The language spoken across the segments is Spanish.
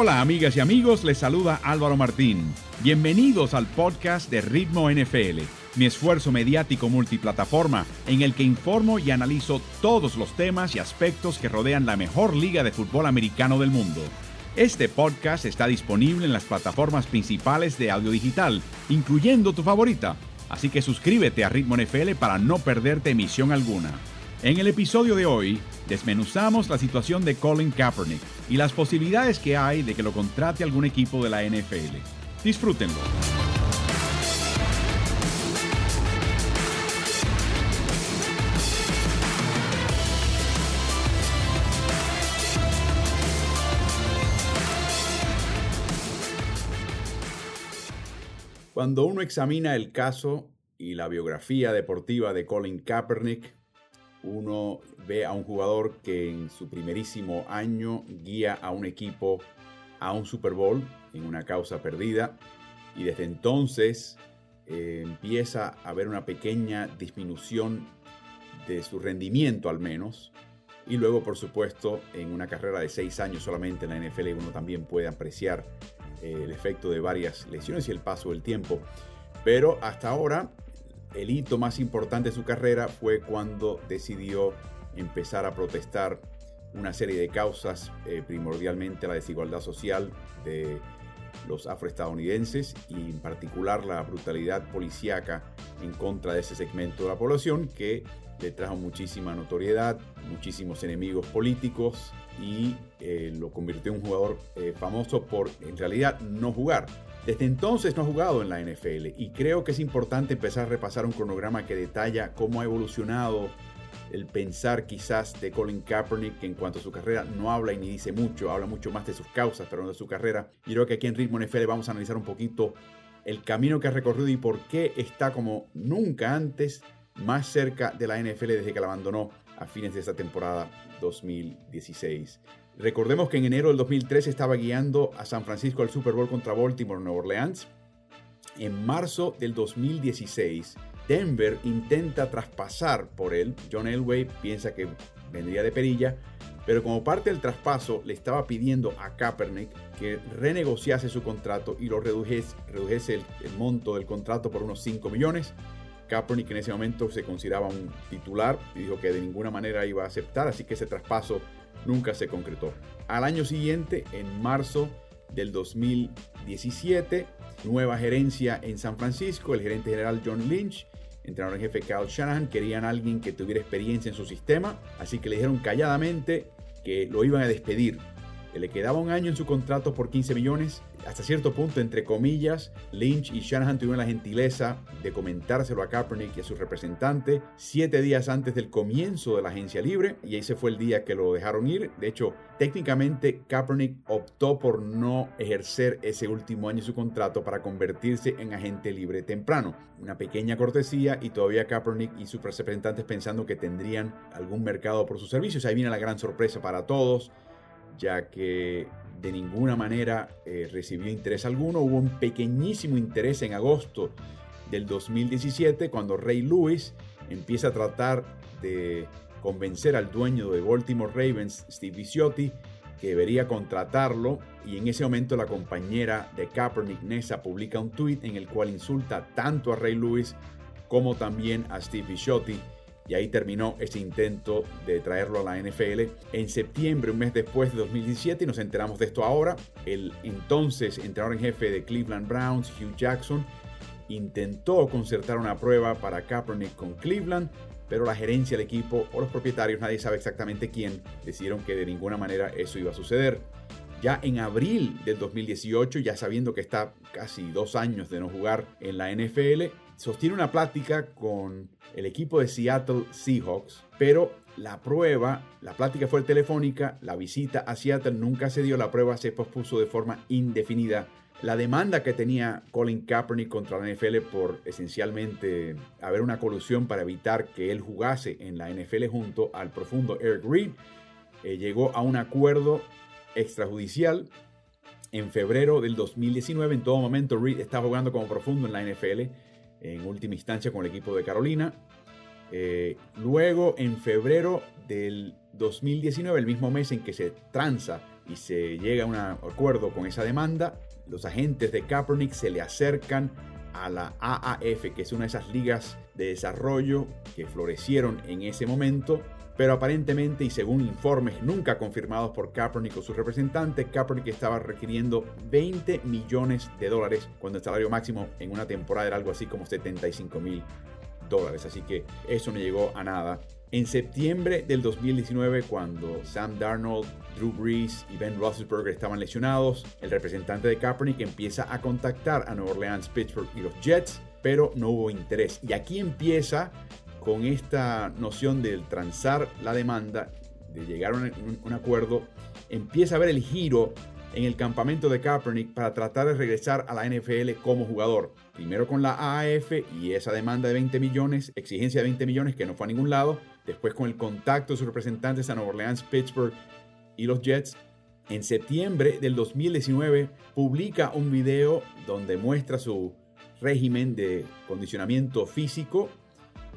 Hola amigas y amigos, les saluda Álvaro Martín. Bienvenidos al podcast de Ritmo NFL, mi esfuerzo mediático multiplataforma en el que informo y analizo todos los temas y aspectos que rodean la mejor liga de fútbol americano del mundo. Este podcast está disponible en las plataformas principales de audio digital, incluyendo tu favorita, así que suscríbete a Ritmo NFL para no perderte emisión alguna. En el episodio de hoy, desmenuzamos la situación de Colin Kaepernick y las posibilidades que hay de que lo contrate algún equipo de la NFL. Disfrútenlo. Cuando uno examina el caso y la biografía deportiva de Colin Kaepernick, uno ve a un jugador que en su primerísimo año guía a un equipo a un Super Bowl en una causa perdida y desde entonces eh, empieza a haber una pequeña disminución de su rendimiento al menos y luego por supuesto en una carrera de seis años solamente en la NFL uno también puede apreciar eh, el efecto de varias lesiones y el paso del tiempo. Pero hasta ahora el hito más importante de su carrera fue cuando decidió empezar a protestar una serie de causas, eh, primordialmente la desigualdad social de los afroestadounidenses y en particular la brutalidad policíaca en contra de ese segmento de la población que le trajo muchísima notoriedad, muchísimos enemigos políticos y eh, lo convirtió en un jugador eh, famoso por en realidad no jugar. Desde entonces no ha jugado en la NFL y creo que es importante empezar a repasar un cronograma que detalla cómo ha evolucionado el pensar quizás de Colin Kaepernick, que en cuanto a su carrera no habla y ni dice mucho, habla mucho más de sus causas, pero no de su carrera. Y creo que aquí en Ritmo NFL vamos a analizar un poquito el camino que ha recorrido y por qué está como nunca antes más cerca de la NFL desde que la abandonó a fines de esta temporada 2016. Recordemos que en enero del 2013 estaba guiando a San Francisco al Super Bowl contra Baltimore, Nueva Orleans. En marzo del 2016, Denver intenta traspasar por él. John Elway piensa que vendría de perilla, pero como parte del traspaso le estaba pidiendo a Kaepernick que renegociase su contrato y lo redujese, redujese el, el, monto del contrato por unos 5 millones. Kaepernick en ese momento se consideraba un titular y dijo que de ninguna manera iba a aceptar, así que ese traspaso nunca se concretó. Al año siguiente, en marzo del 2017, nueva gerencia en San Francisco, el gerente general John Lynch, entrenador en jefe Kyle Shanahan, querían alguien que tuviera experiencia en su sistema, así que le dijeron calladamente que lo iban a despedir le quedaba un año en su contrato por 15 millones. Hasta cierto punto, entre comillas, Lynch y Shanahan tuvieron la gentileza de comentárselo a Kaepernick y a su representante siete días antes del comienzo de la agencia libre y ese fue el día que lo dejaron ir. De hecho, técnicamente Kaepernick optó por no ejercer ese último año su contrato para convertirse en agente libre temprano. Una pequeña cortesía y todavía Kaepernick y sus representantes pensando que tendrían algún mercado por sus servicios. Ahí viene la gran sorpresa para todos ya que de ninguna manera eh, recibió interés alguno. Hubo un pequeñísimo interés en agosto del 2017 cuando Ray Lewis empieza a tratar de convencer al dueño de Baltimore Ravens, Steve Viciotti, que debería contratarlo y en ese momento la compañera de Kaepernick, Nessa, publica un tweet en el cual insulta tanto a Ray Lewis como también a Steve Viciotti y ahí terminó ese intento de traerlo a la NFL. En septiembre, un mes después de 2017, y nos enteramos de esto ahora, el entonces entrenador en jefe de Cleveland Browns, Hugh Jackson, intentó concertar una prueba para Kaepernick con Cleveland, pero la gerencia del equipo o los propietarios, nadie sabe exactamente quién, decidieron que de ninguna manera eso iba a suceder. Ya en abril del 2018, ya sabiendo que está casi dos años de no jugar en la NFL, sostiene una plática con el equipo de Seattle Seahawks, pero la prueba, la plática fue telefónica, la visita a Seattle nunca se dio, la prueba se pospuso de forma indefinida. La demanda que tenía Colin Kaepernick contra la NFL por esencialmente haber una colusión para evitar que él jugase en la NFL junto al profundo Eric Reed eh, llegó a un acuerdo extrajudicial en febrero del 2019. En todo momento, Reed está jugando como profundo en la NFL, en última instancia con el equipo de Carolina. Eh, luego, en febrero del 2019, el mismo mes en que se tranza y se llega a un acuerdo con esa demanda, los agentes de Kaepernick se le acercan a la AAF, que es una de esas ligas de desarrollo que florecieron en ese momento, pero aparentemente y según informes nunca confirmados por Kaepernick o sus representantes, Kaepernick estaba requiriendo 20 millones de dólares cuando el salario máximo en una temporada era algo así como 75 mil dólares, así que eso no llegó a nada. En septiembre del 2019, cuando Sam Darnold, Drew Brees y Ben Roethlisberger estaban lesionados, el representante de Kaepernick empieza a contactar a Nueva Orleans, Pittsburgh y los Jets, pero no hubo interés. Y aquí empieza con esta noción de transar la demanda, de llegar a un, un acuerdo, empieza a ver el giro en el campamento de Kaepernick para tratar de regresar a la NFL como jugador. Primero con la AAF y esa demanda de 20 millones, exigencia de 20 millones que no fue a ningún lado. Después con el contacto de sus representantes a Nueva Orleans, Pittsburgh y los Jets. En septiembre del 2019 publica un video donde muestra su régimen de condicionamiento físico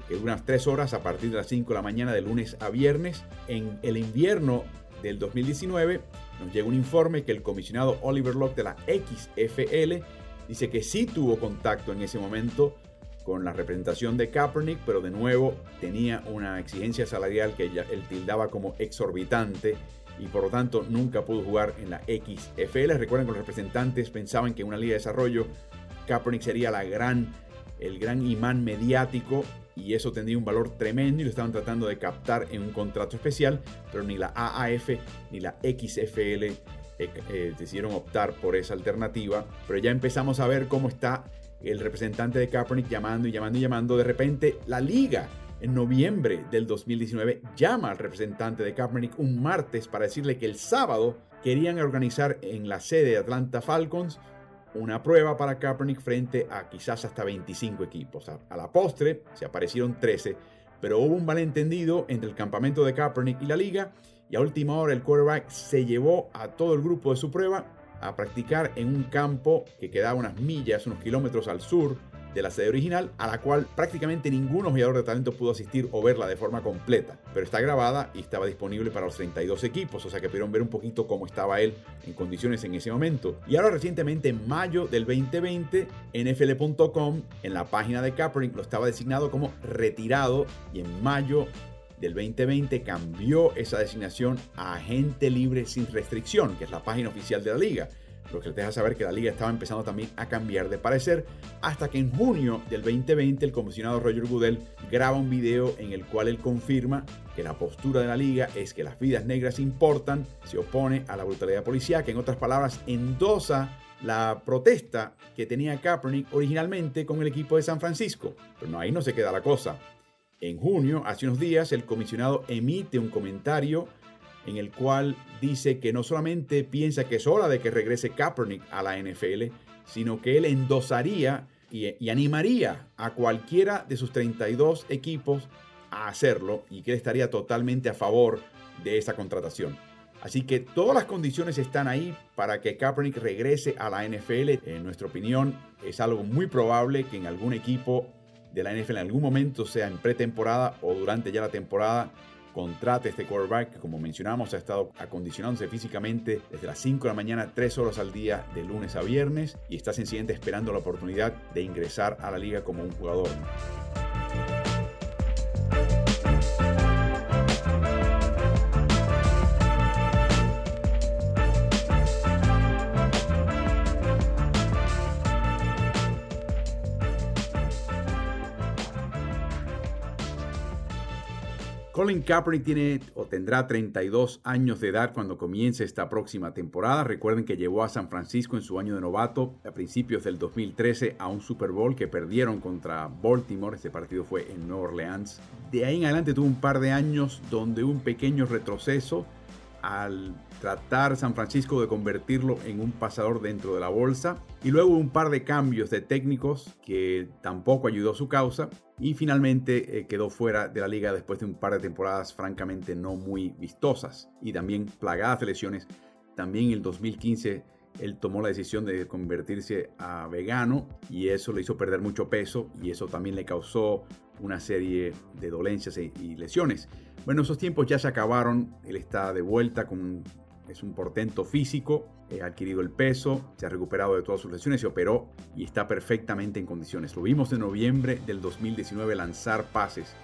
que unas 3 horas a partir de las 5 de la mañana de lunes a viernes. En el invierno del 2019 nos llega un informe que el comisionado Oliver Locke de la XFL dice que sí tuvo contacto en ese momento con la representación de Kaepernick, pero de nuevo tenía una exigencia salarial que él tildaba como exorbitante y por lo tanto nunca pudo jugar en la XFL. Recuerden que los representantes pensaban que en una liga de desarrollo Kaepernick sería la gran, el gran imán mediático y eso tendría un valor tremendo y lo estaban tratando de captar en un contrato especial, pero ni la AAF ni la XFL eh, eh, decidieron optar por esa alternativa. Pero ya empezamos a ver cómo está el representante de Kaepernick llamando y llamando y llamando. De repente la liga en noviembre del 2019 llama al representante de Kaepernick un martes para decirle que el sábado querían organizar en la sede de Atlanta Falcons una prueba para Kaepernick frente a quizás hasta 25 equipos. A, la postre se aparecieron 13, pero hubo un malentendido entre el campamento de Kaepernick y la liga y a última hora el quarterback se llevó a todo el grupo de su prueba a practicar en un campo que quedaba unas millas, unos kilómetros al sur de la sede original, a la cual prácticamente ningún jugador de talento pudo asistir o verla de forma completa. Pero está grabada y estaba disponible para los 32 equipos, o sea que pudieron ver un poquito cómo estaba él en condiciones en ese momento. Y ahora recientemente, en mayo del 2020, NFL.com, en la página de Kaepernick, lo estaba designado como retirado y en mayo del 2020 cambió esa designación a agente libre sin restricción, que es la página oficial de la liga lo que les deja saber que la liga estaba empezando también a cambiar de parecer, hasta que en junio del 2020 el comisionado Roger Goodell graba un video en el cual él confirma que la postura de la liga es que las vidas negras importan, se opone a la brutalidad policial, que en otras palabras endosa la protesta que tenía Kaepernick originalmente con el equipo de San Francisco. Pero no, ahí no se queda la cosa. En junio, hace unos días, el comisionado emite un comentario en el cual dice que no solamente piensa que es hora de que regrese Kaepernick a la NFL, sino que él endosaría y, animaría a cualquiera de sus 32 equipos a hacerlo y que él estaría totalmente a favor de esa contratación. Así que todas las condiciones están ahí para que Kaepernick regrese a la NFL. En nuestra opinión, es algo muy probable que en algún equipo de la NFL en algún momento, sea en pretemporada o durante ya la temporada, contrate este quarterback que como mencionamos ha estado acondicionándose físicamente desde las 5 de la mañana, 3 horas al día de lunes a viernes y está sencillamente esperando la oportunidad de ingresar a la liga como un jugador. Colin tiene o tendrá 32 años de edad cuando comience esta próxima temporada. Recuerden que llevó a San Francisco en su año de novato a principios del 2013 a un Super Bowl que perdieron contra Baltimore. Este partido fue en Nueva Orleans. De ahí en adelante tuvo un par de años donde un pequeño retroceso al tratar San Francisco de convertirlo en un pasador dentro de la bolsa. Y luego un par de cambios de técnicos que tampoco ayudó su causa. Y finalmente eh, quedó fuera de la liga después de un par de temporadas francamente no muy vistosas y también plagadas de lesiones. También el 2015 él tomó la decisión de convertirse a vegano y eso le hizo perder mucho peso y eso también le causó una serie de dolencias y lesiones. Bueno, esos tiempos ya se acabaron, él está de vuelta con es un portento físico, ha adquirido el peso, se ha recuperado de todas sus lesiones, se operó y está perfectamente en condiciones. Lo vimos en noviembre del 2019 lanzar pases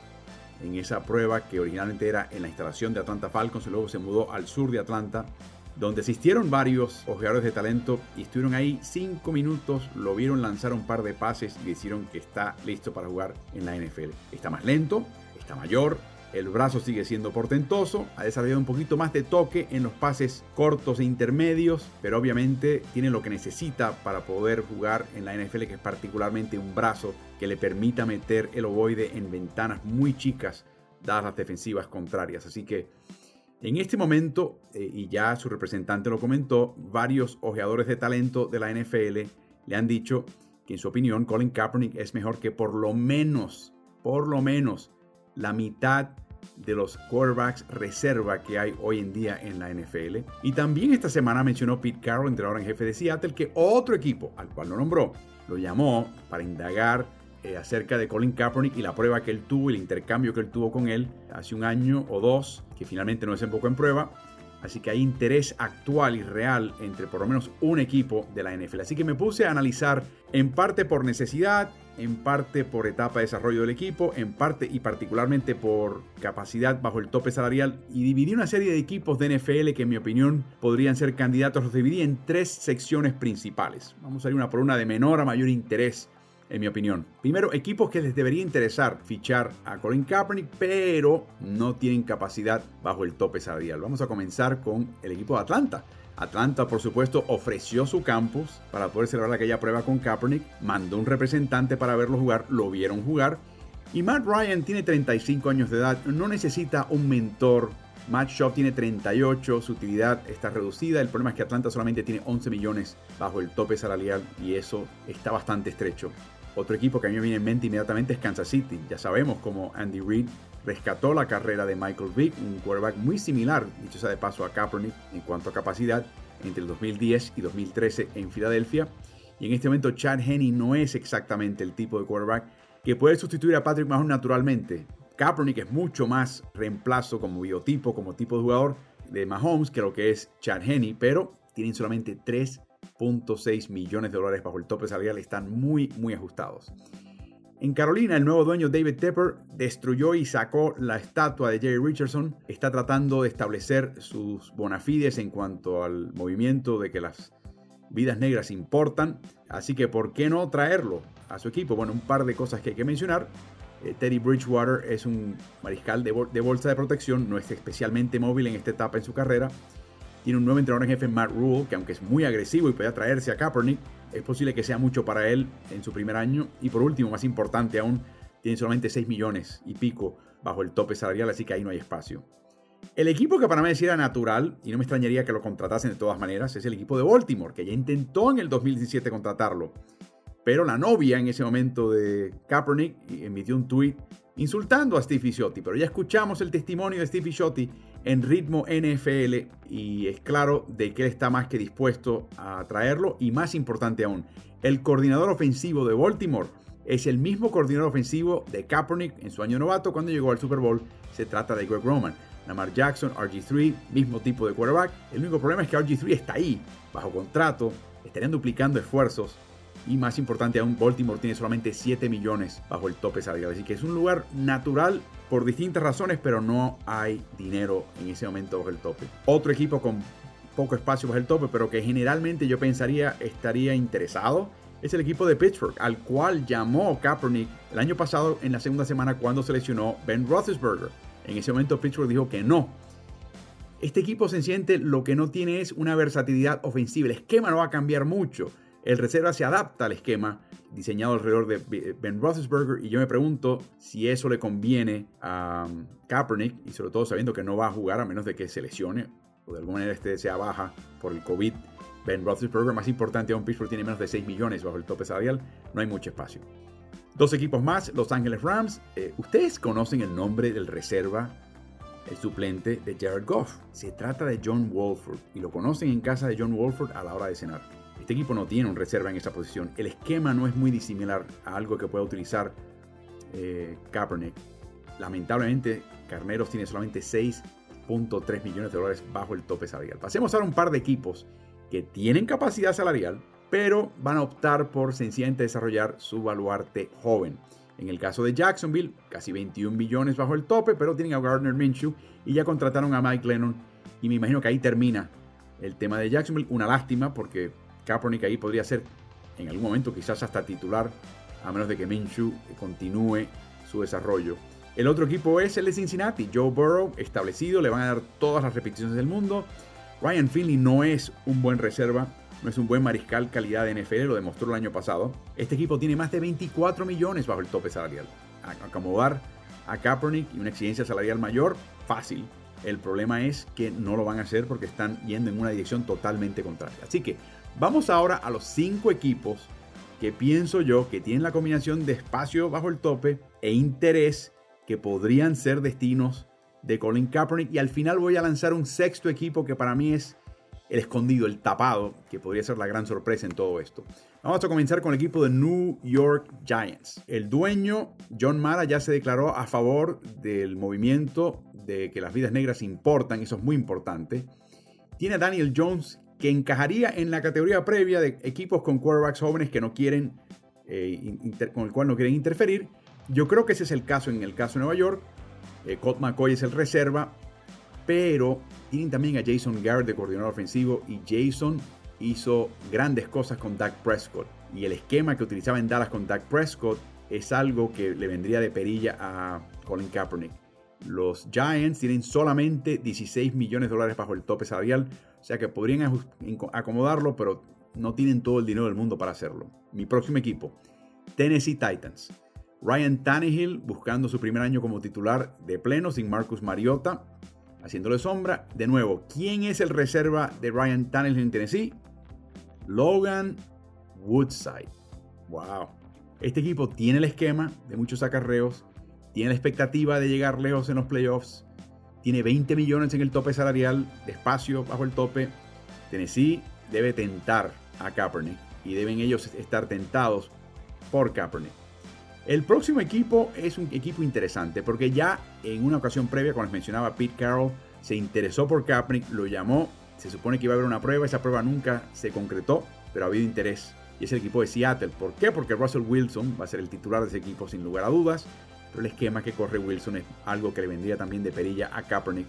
en esa prueba que originalmente era en la instalación de Atlanta Falcons y luego se mudó al sur de Atlanta, donde asistieron varios jugadores de talento y estuvieron ahí cinco minutos, lo vieron lanzar un par de pases y dijeron que está listo para jugar en la NFL. Está más lento, está mayor, el brazo sigue siendo portentoso, ha desarrollado un poquito más de toque en los pases cortos e intermedios, pero obviamente tiene lo que necesita para poder jugar en la NFL, que es particularmente un brazo que le permita meter el ovoide en ventanas muy chicas dadas las defensivas contrarias. Así que en este momento, eh, y ya su representante lo comentó, varios ojeadores de talento de la NFL le han dicho que en su opinión Colin Kaepernick es mejor que por lo menos, por lo menos la mitad de los quarterbacks reserva que hay hoy en día en la NFL. Y también esta semana mencionó Pete Carroll, entrenador en jefe de Seattle, que otro equipo, al cual lo nombró, lo llamó para indagar eh, acerca de Colin Kaepernick y la prueba que él tuvo, el intercambio que él tuvo con él hace un año o dos, que finalmente no desembocó en prueba. Así que hay interés actual y real entre por lo menos un equipo de la NFL. Así que me puse a analizar en parte por necesidad, en parte por etapa de desarrollo del equipo, en parte y particularmente por capacidad bajo el tope salarial y dividí una serie de equipos de NFL que en mi opinión podrían ser candidatos, los dividí en tres secciones principales. Vamos a ir una por una de menor a mayor interés en mi opinión. Primero, equipos que les debería interesar fichar a Colin Kaepernick, pero no tienen capacidad bajo el tope salarial. Vamos a comenzar con el equipo de Atlanta. Atlanta, por supuesto, ofreció su campus para poder celebrar aquella prueba con Kaepernick, mandó un representante para verlo jugar, lo vieron jugar. Y Matt Ryan tiene 35 años de edad, no necesita un mentor. Matt Shaw tiene 38, su utilidad está reducida. El problema es que Atlanta solamente tiene 11 millones bajo el tope salarial y eso está bastante estrecho. Otro equipo que a mí me viene en mente inmediatamente es Kansas City. Ya sabemos cómo Andy Reid rescató la carrera de Michael Vick, un quarterback muy similar, dicho sea de paso, a Kaepernick en cuanto a capacidad entre el 2010 y 2013 en Filadelfia. Y en este momento Chad Henney no es exactamente el tipo de quarterback que puede sustituir a Patrick Mahomes naturalmente. Kaepernick es mucho más reemplazo como biotipo, como tipo de jugador de Mahomes que lo que es Chad Henney, pero tienen solamente 3.6 millones de dólares bajo el tope salarial, están muy, muy ajustados. En Carolina, el nuevo dueño David Tepper destruyó y sacó la estatua de Jerry Richardson. Está tratando de establecer sus bonafides en cuanto al movimiento de que las vidas negras importan. Así que, ¿por qué no traerlo a su equipo? Bueno, un par de cosas que hay que mencionar. Eh, Teddy Bridgewater es un mariscal de bolsa de protección, no es especialmente móvil en esta etapa en su carrera. Tiene un nuevo entrenador en jefe, Matt Rule, que aunque es muy agresivo y puede atraerse a Kaepernick, es posible que sea mucho para él en su primer año. Y por último, más importante aún, tiene solamente 6 millones y pico bajo el tope salarial, así que ahí no hay espacio. El equipo que para mí era natural, y no me extrañaría que lo contratasen de todas maneras, es el equipo de Baltimore, que ya intentó en el 2017 contratarlo. Pero la novia en ese momento de Kaepernick emitió un tweet insultando a Steve Fisciotti. Pero ya escuchamos el testimonio de Steve Fisciotti en ritmo NFL y es claro de que él está más que dispuesto a traerlo y más importante aún, el coordinador ofensivo de Baltimore es el mismo coordinador ofensivo de Kaepernick en su año novato cuando llegó al Super Bowl. Se trata de Greg Roman. Lamar Jackson, RG3, mismo tipo de quarterback. El único problema es que RG3 está ahí, bajo contrato, estarían duplicando esfuerzos y más importante aún, Baltimore tiene solamente 7 millones bajo el tope salarial. Así que es un lugar natural por distintas razones, pero no hay dinero en ese momento bajo el tope. Otro equipo con poco espacio bajo el tope, pero que generalmente yo pensaría estaría interesado, es el equipo de Pittsburgh, al cual llamó Kaepernick el año pasado en la segunda semana cuando seleccionó Ben Roethlisberger. En ese momento Pittsburgh dijo que no. Este equipo se siente lo que no tiene es una versatilidad ofensiva. El esquema no va a cambiar mucho. El reserva se adapta al esquema diseñado alrededor de Ben Roethlisberger y yo me pregunto si eso le conviene a um, Kaepernick y sobre todo sabiendo que no va a jugar a menos de que se lesione o de alguna manera este sea baja por el COVID. Ben Roethlisberger, más importante aún, Pittsburgh tiene menos de 6 millones bajo el tope salarial, no hay mucho espacio. Dos equipos más, Los Angeles Rams. Eh, ¿Ustedes conocen el nombre del reserva, el suplente de Jared Goff? Se trata de John Wolford y lo conocen en casa de John Wolford a la hora de cenar. Este equipo no tiene un reserva en esa posición. El esquema no es muy disimilar a algo que pueda utilizar eh, Kaepernick. Lamentablemente, Carneros tiene solamente 6 4.3 millones de dólares bajo el tope salarial. Pasemos a un par de equipos que tienen capacidad salarial, pero van a optar por sencillamente desarrollar su baluarte joven. En el caso de Jacksonville, casi 21 millones bajo el tope, pero tienen a Gardner Minshew y ya contrataron a Mike Lennon. Y me imagino que ahí termina el tema de Jacksonville. Una lástima porque Kaepernick ahí podría ser en algún momento quizás hasta titular, a menos de que Minshew continúe su desarrollo. El otro equipo es el de Cincinnati. Joe Burrow, establecido, le van a dar todas las repeticiones del mundo. Ryan Finley no es un buen reserva, no es un buen mariscal calidad de NFL, lo demostró el año pasado. Este equipo tiene más de 24 millones bajo el tope salarial. Acomodar a Kaepernick y una exigencia salarial mayor, fácil. El problema es que no lo van a hacer porque están yendo en una dirección totalmente contraria. Así que vamos ahora a los cinco equipos que pienso yo que tienen la combinación de espacio bajo el tope e interés que podrían ser destinos de Colin Kaepernick. Y al final voy a lanzar un sexto equipo que para mí es el escondido, el tapado, que podría ser la gran sorpresa en todo esto. Vamos a comenzar con el equipo de New York Giants. El dueño, John Mara, ya se declaró a favor del movimiento de que las vidas negras importan, eso es muy importante. Tiene a Daniel Jones, que encajaría en la categoría previa de equipos con quarterbacks jóvenes que no quieren, eh, con el cual no quieren interferir. Yo creo que ese es el caso en el caso de Nueva York. Eh, Colt McCoy es el reserva, pero tienen también a Jason Garrett de coordinador ofensivo y Jason hizo grandes cosas con Dak Prescott. Y el esquema que utilizaba en Dallas con Dak Prescott es algo que le vendría de perilla a Colin Kaepernick. Los Giants tienen solamente 16 millones de dólares bajo el tope salarial, sea que podrían acomodarlo, pero no tienen todo el dinero del mundo para hacerlo. Mi próximo equipo, Tennessee Titans. Ryan Tannehill buscando su primer año como titular de pleno sin Marcus Mariota, haciéndole sombra. De nuevo, ¿quién es el reserva de Ryan Tannehill en Tennessee? Logan Woodside. Wow. Este equipo tiene el esquema de muchos acarreos, tiene la expectativa de llegar lejos en los playoffs, tiene 20 millones en el tope salarial, de espacio bajo el tope. Tennessee debe tentar a Kaepernick y deben ellos estar tentados por Kaepernick. El próximo equipo es un equipo interesante porque ya en una ocasión previa, cuando les mencionaba Pete Carroll, se interesó por Kaepernick, lo llamó, se supone que iba a haber una prueba, esa prueba nunca se concretó, pero ha habido interés. Y es el equipo de Seattle. ¿Por qué? Porque Russell Wilson va a ser el titular de ese equipo sin lugar a dudas el esquema que corre Wilson es algo que le vendría también de perilla a Kaepernick.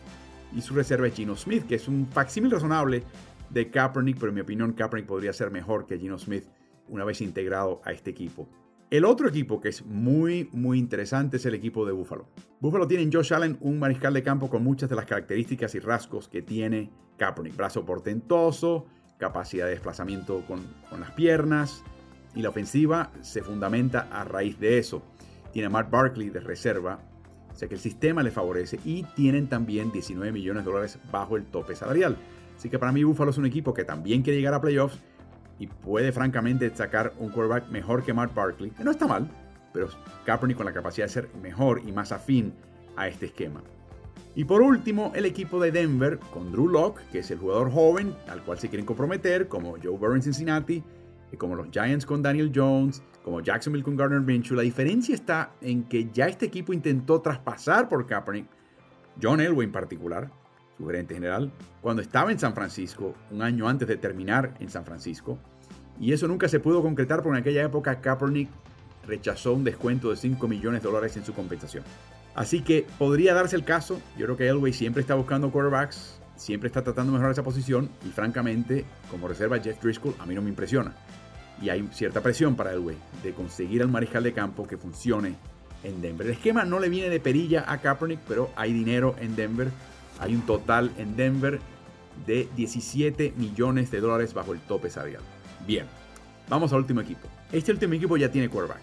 Y su reserva es Gino Smith, que es un facsímil razonable de Kaepernick, pero en mi opinión Kaepernick podría ser mejor que Gino Smith una vez integrado a este equipo. El otro equipo que es muy, muy interesante es el equipo de Buffalo. Buffalo tiene en Josh Allen un mariscal de campo con muchas de las características y rasgos que tiene Kaepernick. Brazo portentoso, capacidad de desplazamiento con, con las piernas y la ofensiva se fundamenta a raíz de eso tiene a Mark Barkley de reserva, o sea que el sistema le favorece y tienen también 19 millones de dólares bajo el tope salarial. Así que para mí Buffalo es un equipo que también quiere llegar a playoffs y puede francamente sacar un quarterback mejor que Mark Barkley, que no está mal, pero Kaepernick con la capacidad de ser mejor y más afín a este esquema. Y por último, el equipo de Denver con Drew Locke, que es el jugador joven al cual se quieren comprometer, como Joe Burrow en Cincinnati, como los Giants con Daniel Jones, como Jacksonville con Gardner Minshew. La diferencia está en que ya este equipo intentó traspasar por Kaepernick, John Elway en particular, su gerente general, cuando estaba en San Francisco, un año antes de terminar en San Francisco. Y eso nunca se pudo concretar porque en aquella época Kaepernick rechazó un descuento de 5 millones de dólares en su compensación. Así que podría darse el caso. Yo creo que Elway siempre está buscando quarterbacks, siempre está tratando de mejorar esa posición y francamente, como reserva Jeff Driscoll, a mí no me impresiona y hay cierta presión para el güey de conseguir al mariscal de campo que funcione en Denver. El esquema no le viene de perilla a Kaepernick, pero hay dinero en Denver. Hay un total en Denver de 17 millones de dólares bajo el tope salarial. Bien, vamos al último equipo. Este último equipo ya tiene quarterback.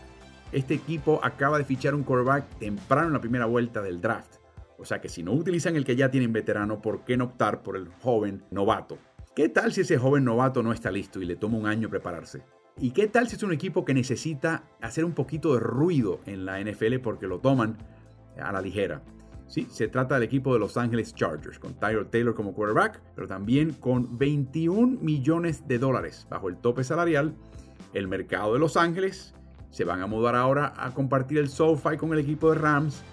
Este equipo acaba de fichar un quarterback temprano en la primera vuelta del draft. O sea que si no utilizan el que ya tienen veterano, ¿por qué no optar por el joven novato? ¿Qué tal si ese joven novato no está listo y le toma un año prepararse? ¿Y qué tal si es un equipo que necesita hacer un poquito de ruido en la NFL porque lo toman a la ligera? Sí, se trata del equipo de Los Angeles Chargers, con Tyler Taylor como quarterback, pero también con 21 millones de dólares bajo el tope salarial. El mercado de Los Ángeles se van a mudar ahora a compartir el SoFi con el equipo de Rams.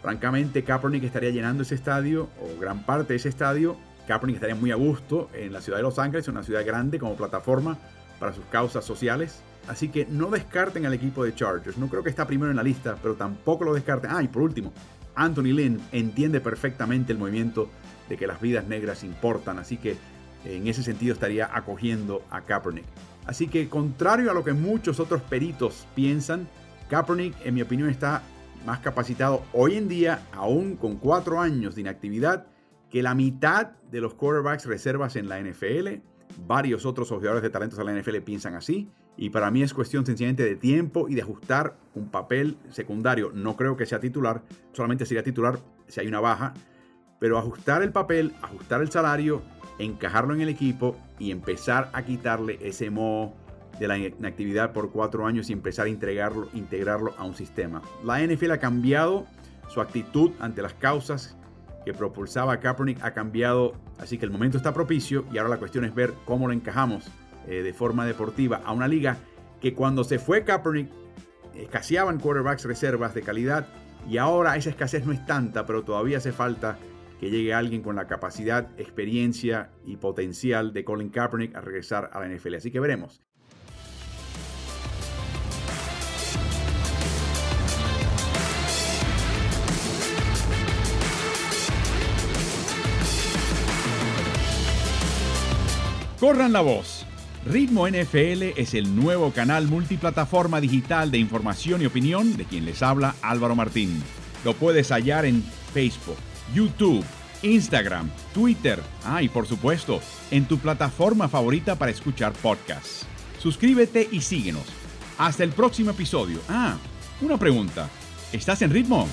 Francamente, Kaepernick estaría llenando ese estadio, o gran parte de ese estadio. Kaepernick estaría muy a gusto en la ciudad de Los Ángeles, una ciudad grande como plataforma para sus causas sociales. Así que no descarten al equipo de Chargers. No creo que está primero en la lista, pero tampoco lo descarten. Ah, y por último, Anthony Lynn entiende perfectamente el movimiento de que las vidas negras importan, así que en ese sentido estaría acogiendo a Kaepernick. Así que contrario a lo que muchos otros peritos piensan, Kaepernick en mi opinión está más capacitado hoy en día, aún con cuatro años de inactividad, que la mitad de los quarterbacks reservas en la NFL. Varios otros jugadores de talentos de la NFL piensan así. Y para mí es cuestión sencillamente de tiempo y de ajustar un papel secundario. No creo que sea titular, solamente sería titular si hay una baja. Pero ajustar el papel, ajustar el salario, encajarlo en el equipo y empezar a quitarle ese moho de la inactividad por cuatro años y empezar a integrarlo, integrarlo a un sistema. La NFL ha cambiado su actitud ante las causas que propulsaba a Kaepernick, ha cambiado, así que el momento está propicio y ahora la cuestión es ver cómo lo encajamos eh, de forma deportiva a una liga que cuando se fue Kaepernick escaseaban quarterbacks reservas de calidad y ahora esa escasez no es tanta, pero todavía hace falta que llegue alguien con la capacidad, experiencia y potencial de Colin Kaepernick a regresar a la NFL. Así que veremos. Corran la voz. Ritmo NFL es el nuevo canal multiplataforma digital de información y opinión de quien les habla Álvaro Martín. Lo puedes hallar en Facebook, YouTube, Instagram, Twitter, ah, y por supuesto, en tu plataforma favorita para escuchar podcasts. Suscríbete y síguenos. Hasta el próximo episodio. Ah, una pregunta. ¿Estás en ritmo?